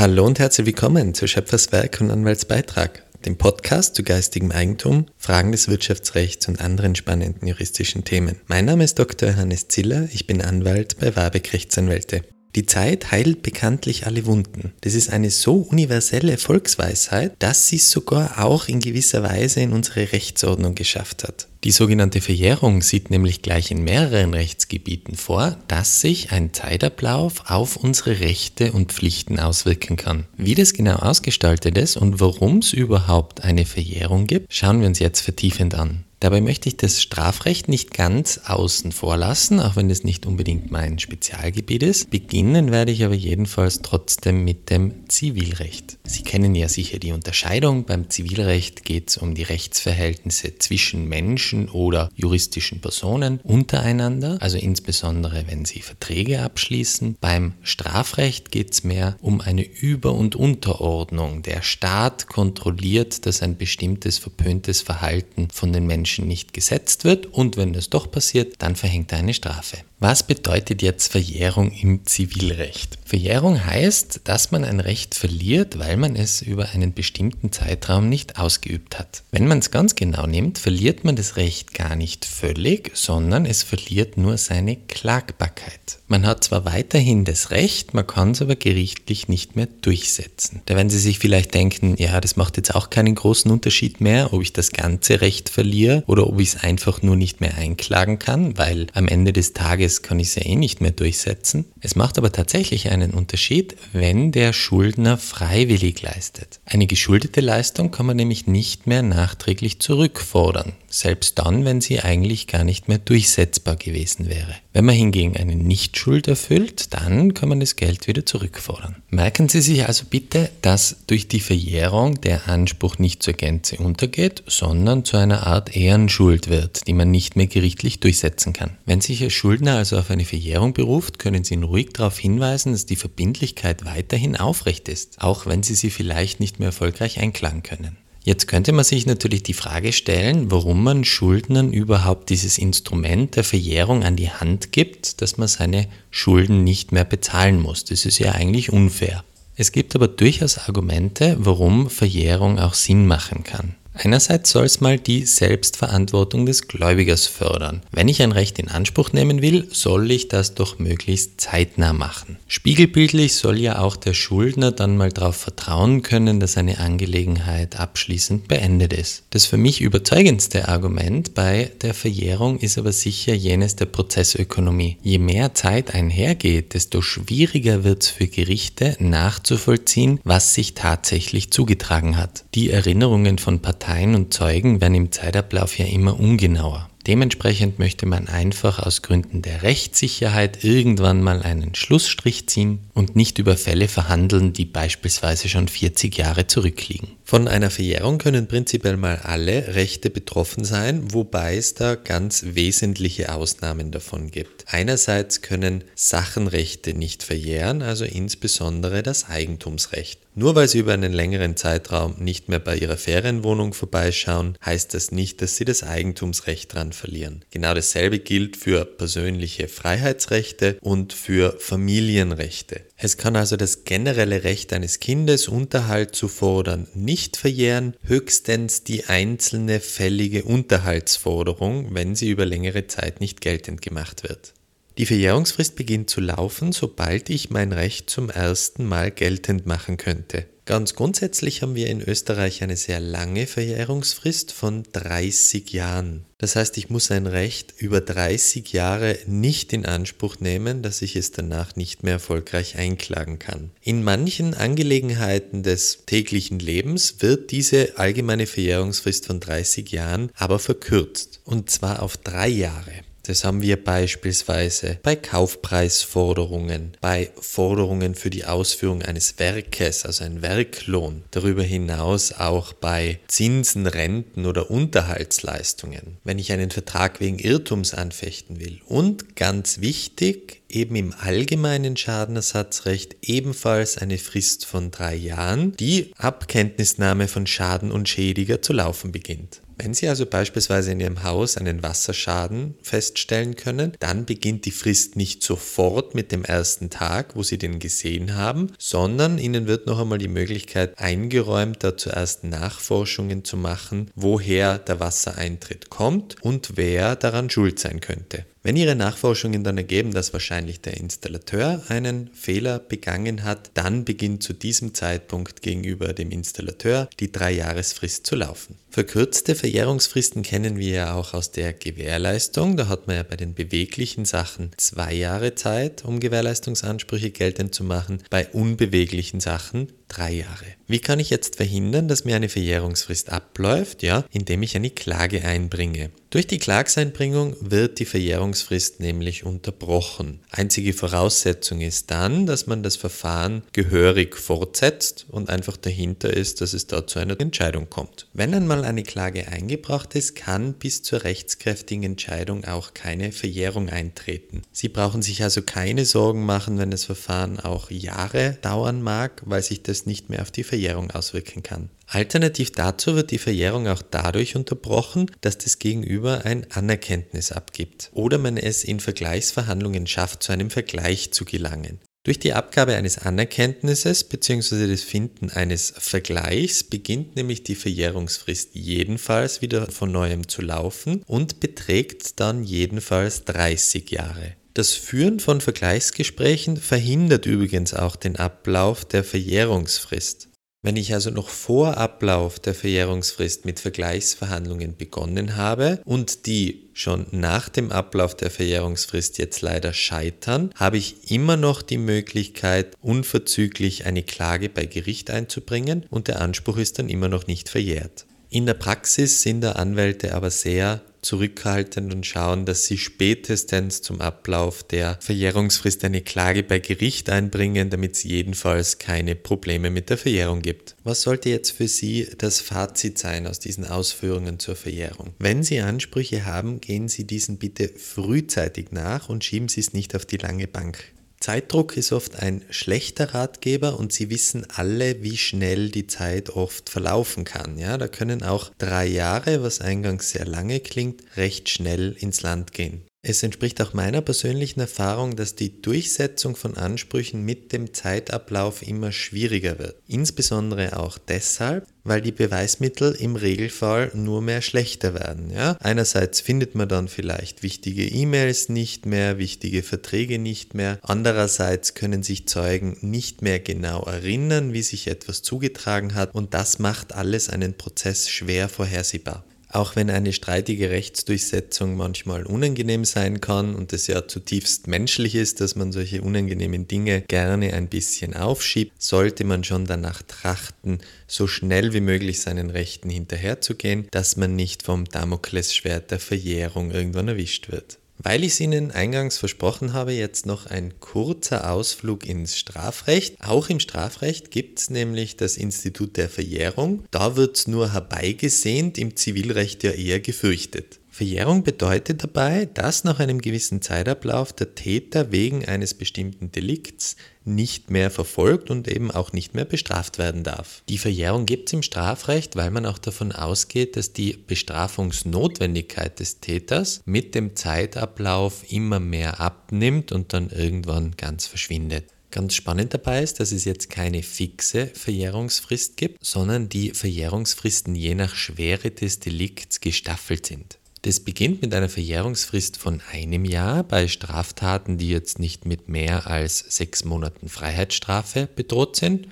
Hallo und herzlich willkommen zu Schöpferswerk und Anwaltsbeitrag, dem Podcast zu geistigem Eigentum, Fragen des Wirtschaftsrechts und anderen spannenden juristischen Themen. Mein Name ist Dr. Hannes Ziller, ich bin Anwalt bei Warbeck Rechtsanwälte. Die Zeit heilt bekanntlich alle Wunden. Das ist eine so universelle Volksweisheit, dass sie es sogar auch in gewisser Weise in unsere Rechtsordnung geschafft hat. Die sogenannte Verjährung sieht nämlich gleich in mehreren Rechtsgebieten vor, dass sich ein Zeitablauf auf unsere Rechte und Pflichten auswirken kann. Wie das genau ausgestaltet ist und warum es überhaupt eine Verjährung gibt, schauen wir uns jetzt vertiefend an. Dabei möchte ich das Strafrecht nicht ganz außen vor lassen, auch wenn es nicht unbedingt mein Spezialgebiet ist. Beginnen werde ich aber jedenfalls trotzdem mit dem Zivilrecht. Sie kennen ja sicher die Unterscheidung. Beim Zivilrecht geht es um die Rechtsverhältnisse zwischen Menschen oder juristischen Personen untereinander, also insbesondere wenn sie Verträge abschließen. Beim Strafrecht geht es mehr um eine Über- und Unterordnung. Der Staat kontrolliert, dass ein bestimmtes verpöntes Verhalten von den Menschen Menschen nicht gesetzt wird und wenn das doch passiert, dann verhängt er eine Strafe. Was bedeutet jetzt Verjährung im Zivilrecht? Verjährung heißt, dass man ein Recht verliert, weil man es über einen bestimmten Zeitraum nicht ausgeübt hat. Wenn man es ganz genau nimmt, verliert man das Recht gar nicht völlig, sondern es verliert nur seine Klagbarkeit. Man hat zwar weiterhin das Recht, man kann es aber gerichtlich nicht mehr durchsetzen. Da werden Sie sich vielleicht denken, ja, das macht jetzt auch keinen großen Unterschied mehr, ob ich das ganze Recht verliere oder ob ich es einfach nur nicht mehr einklagen kann, weil am Ende des Tages Tages kann ich es ja eh nicht mehr durchsetzen. Es macht aber tatsächlich einen Unterschied, wenn der Schuldner freiwillig leistet. Eine geschuldete Leistung kann man nämlich nicht mehr nachträglich zurückfordern, selbst dann, wenn sie eigentlich gar nicht mehr durchsetzbar gewesen wäre. Wenn man hingegen eine Nichtschuld erfüllt, dann kann man das Geld wieder zurückfordern. Merken Sie sich also bitte, dass durch die Verjährung der Anspruch nicht zur Gänze untergeht, sondern zu einer Art Ehrenschuld wird, die man nicht mehr gerichtlich durchsetzen kann. Wenn sich Ihr Schuldner also auf eine Verjährung beruft, können Sie ihn ruhig darauf hinweisen, dass die Verbindlichkeit weiterhin aufrecht ist, auch wenn Sie sie vielleicht nicht mehr erfolgreich einklagen können. Jetzt könnte man sich natürlich die Frage stellen, warum man Schuldnern überhaupt dieses Instrument der Verjährung an die Hand gibt, dass man seine Schulden nicht mehr bezahlen muss. Das ist ja eigentlich unfair. Es gibt aber durchaus Argumente, warum Verjährung auch Sinn machen kann. Einerseits soll es mal die Selbstverantwortung des Gläubigers fördern. Wenn ich ein Recht in Anspruch nehmen will, soll ich das doch möglichst zeitnah machen. Spiegelbildlich soll ja auch der Schuldner dann mal darauf vertrauen können, dass eine Angelegenheit abschließend beendet ist. Das für mich überzeugendste Argument bei der Verjährung ist aber sicher jenes der Prozessökonomie. Je mehr Zeit einhergeht, desto schwieriger wird es für Gerichte nachzuvollziehen, was sich tatsächlich zugetragen hat. Die Erinnerungen von Parteien Parteien und Zeugen werden im Zeitablauf ja immer ungenauer. Dementsprechend möchte man einfach aus Gründen der Rechtssicherheit irgendwann mal einen Schlussstrich ziehen und nicht über Fälle verhandeln, die beispielsweise schon 40 Jahre zurückliegen. Von einer Verjährung können prinzipiell mal alle Rechte betroffen sein, wobei es da ganz wesentliche Ausnahmen davon gibt. Einerseits können Sachenrechte nicht verjähren, also insbesondere das Eigentumsrecht. Nur weil Sie über einen längeren Zeitraum nicht mehr bei Ihrer Ferienwohnung vorbeischauen, heißt das nicht, dass Sie das Eigentumsrecht dran verlieren. Genau dasselbe gilt für persönliche Freiheitsrechte und für Familienrechte. Es kann also das generelle Recht eines Kindes, Unterhalt zu fordern, nicht verjähren, höchstens die einzelne fällige Unterhaltsforderung, wenn sie über längere Zeit nicht geltend gemacht wird. Die Verjährungsfrist beginnt zu laufen, sobald ich mein Recht zum ersten Mal geltend machen könnte. Ganz grundsätzlich haben wir in Österreich eine sehr lange Verjährungsfrist von 30 Jahren. Das heißt, ich muss ein Recht über 30 Jahre nicht in Anspruch nehmen, dass ich es danach nicht mehr erfolgreich einklagen kann. In manchen Angelegenheiten des täglichen Lebens wird diese allgemeine Verjährungsfrist von 30 Jahren aber verkürzt, und zwar auf drei Jahre. Das haben wir beispielsweise bei Kaufpreisforderungen, bei Forderungen für die Ausführung eines Werkes, also ein Werklohn, darüber hinaus auch bei Zinsen, Renten oder Unterhaltsleistungen, wenn ich einen Vertrag wegen Irrtums anfechten will. Und ganz wichtig, eben im allgemeinen Schadenersatzrecht ebenfalls eine Frist von drei Jahren, die ab Kenntnisnahme von Schaden und Schädiger zu laufen beginnt. Wenn Sie also beispielsweise in Ihrem Haus einen Wasserschaden feststellen können, dann beginnt die Frist nicht sofort mit dem ersten Tag, wo Sie den gesehen haben, sondern Ihnen wird noch einmal die Möglichkeit eingeräumt, da zuerst Nachforschungen zu machen, woher der Wassereintritt kommt und wer daran schuld sein könnte. Wenn Ihre Nachforschungen dann ergeben, dass wahrscheinlich der Installateur einen Fehler begangen hat, dann beginnt zu diesem Zeitpunkt gegenüber dem Installateur die Dreijahresfrist zu laufen. Verkürzte Verjährungsfristen kennen wir ja auch aus der Gewährleistung. Da hat man ja bei den beweglichen Sachen zwei Jahre Zeit, um Gewährleistungsansprüche geltend zu machen, bei unbeweglichen Sachen drei Jahre. Wie kann ich jetzt verhindern, dass mir eine Verjährungsfrist abläuft? Ja, indem ich eine Klage einbringe. Durch die Klagseinbringung wird die Verjährungsfrist nämlich unterbrochen. Einzige Voraussetzung ist dann, dass man das Verfahren gehörig fortsetzt und einfach dahinter ist, dass es da zu einer Entscheidung kommt. Wenn einmal eine Klage eingebracht ist, kann bis zur rechtskräftigen Entscheidung auch keine Verjährung eintreten. Sie brauchen sich also keine Sorgen machen, wenn das Verfahren auch Jahre dauern mag, weil sich das nicht mehr auf die Verjährung auswirken kann. Alternativ dazu wird die Verjährung auch dadurch unterbrochen, dass das Gegenüber ein Anerkenntnis abgibt oder man es in Vergleichsverhandlungen schafft, zu einem Vergleich zu gelangen. Durch die Abgabe eines Anerkenntnisses bzw. das Finden eines Vergleichs beginnt nämlich die Verjährungsfrist jedenfalls wieder von neuem zu laufen und beträgt dann jedenfalls 30 Jahre. Das Führen von Vergleichsgesprächen verhindert übrigens auch den Ablauf der Verjährungsfrist. Wenn ich also noch vor Ablauf der Verjährungsfrist mit Vergleichsverhandlungen begonnen habe und die schon nach dem Ablauf der Verjährungsfrist jetzt leider scheitern, habe ich immer noch die Möglichkeit, unverzüglich eine Klage bei Gericht einzubringen und der Anspruch ist dann immer noch nicht verjährt. In der Praxis sind der Anwälte aber sehr zurückhaltend und schauen, dass sie spätestens zum Ablauf der Verjährungsfrist eine Klage bei Gericht einbringen, damit es jedenfalls keine Probleme mit der Verjährung gibt. Was sollte jetzt für Sie das Fazit sein aus diesen Ausführungen zur Verjährung? Wenn Sie Ansprüche haben, gehen Sie diesen bitte frühzeitig nach und schieben Sie es nicht auf die lange Bank. Zeitdruck ist oft ein schlechter Ratgeber und Sie wissen alle, wie schnell die Zeit oft verlaufen kann. Ja, da können auch drei Jahre, was eingangs sehr lange klingt, recht schnell ins Land gehen. Es entspricht auch meiner persönlichen Erfahrung, dass die Durchsetzung von Ansprüchen mit dem Zeitablauf immer schwieriger wird. Insbesondere auch deshalb, weil die Beweismittel im Regelfall nur mehr schlechter werden. Ja? Einerseits findet man dann vielleicht wichtige E-Mails nicht mehr, wichtige Verträge nicht mehr. Andererseits können sich Zeugen nicht mehr genau erinnern, wie sich etwas zugetragen hat und das macht alles einen Prozess schwer vorhersehbar. Auch wenn eine streitige Rechtsdurchsetzung manchmal unangenehm sein kann und es ja zutiefst menschlich ist, dass man solche unangenehmen Dinge gerne ein bisschen aufschiebt, sollte man schon danach trachten, so schnell wie möglich seinen Rechten hinterherzugehen, dass man nicht vom Damoklesschwert der Verjährung irgendwann erwischt wird. Weil ich es Ihnen eingangs versprochen habe, jetzt noch ein kurzer Ausflug ins Strafrecht. Auch im Strafrecht gibt es nämlich das Institut der Verjährung. Da wird nur herbeigesehnt, im Zivilrecht ja eher gefürchtet. Verjährung bedeutet dabei, dass nach einem gewissen Zeitablauf der Täter wegen eines bestimmten Delikts nicht mehr verfolgt und eben auch nicht mehr bestraft werden darf. Die Verjährung gibt es im Strafrecht, weil man auch davon ausgeht, dass die Bestrafungsnotwendigkeit des Täters mit dem Zeitablauf immer mehr abnimmt und dann irgendwann ganz verschwindet. Ganz spannend dabei ist, dass es jetzt keine fixe Verjährungsfrist gibt, sondern die Verjährungsfristen je nach Schwere des Delikts gestaffelt sind. Das beginnt mit einer Verjährungsfrist von einem Jahr bei Straftaten, die jetzt nicht mit mehr als sechs Monaten Freiheitsstrafe bedroht sind,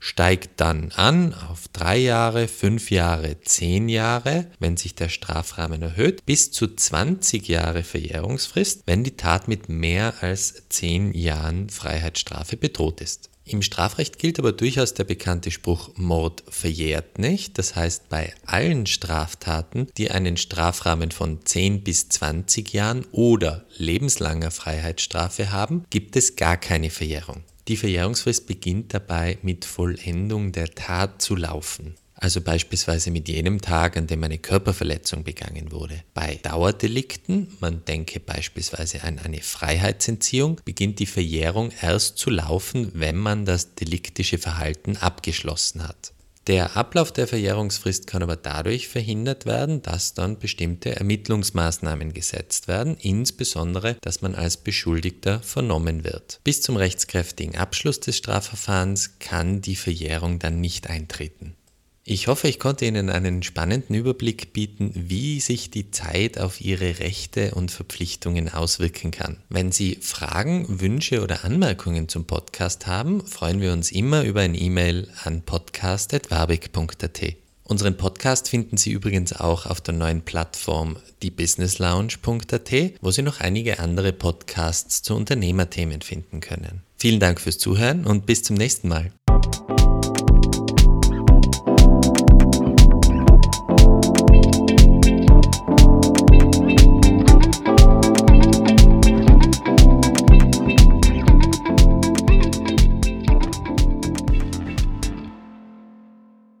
steigt dann an auf drei Jahre, fünf Jahre, zehn Jahre, wenn sich der Strafrahmen erhöht, bis zu 20 Jahre Verjährungsfrist, wenn die Tat mit mehr als zehn Jahren Freiheitsstrafe bedroht ist. Im Strafrecht gilt aber durchaus der bekannte Spruch Mord verjährt nicht. Das heißt, bei allen Straftaten, die einen Strafrahmen von 10 bis 20 Jahren oder lebenslanger Freiheitsstrafe haben, gibt es gar keine Verjährung. Die Verjährungsfrist beginnt dabei mit Vollendung der Tat zu laufen also beispielsweise mit jenem Tag, an dem eine Körperverletzung begangen wurde. Bei Dauerdelikten, man denke beispielsweise an eine Freiheitsentziehung, beginnt die Verjährung erst zu laufen, wenn man das deliktische Verhalten abgeschlossen hat. Der Ablauf der Verjährungsfrist kann aber dadurch verhindert werden, dass dann bestimmte Ermittlungsmaßnahmen gesetzt werden, insbesondere, dass man als Beschuldigter vernommen wird. Bis zum rechtskräftigen Abschluss des Strafverfahrens kann die Verjährung dann nicht eintreten. Ich hoffe, ich konnte Ihnen einen spannenden Überblick bieten, wie sich die Zeit auf Ihre Rechte und Verpflichtungen auswirken kann. Wenn Sie Fragen, Wünsche oder Anmerkungen zum Podcast haben, freuen wir uns immer über ein E-Mail an podcast.wabik.at. Unseren Podcast finden Sie übrigens auch auf der neuen Plattform diebusinesslounge.at, wo Sie noch einige andere Podcasts zu Unternehmerthemen finden können. Vielen Dank fürs Zuhören und bis zum nächsten Mal.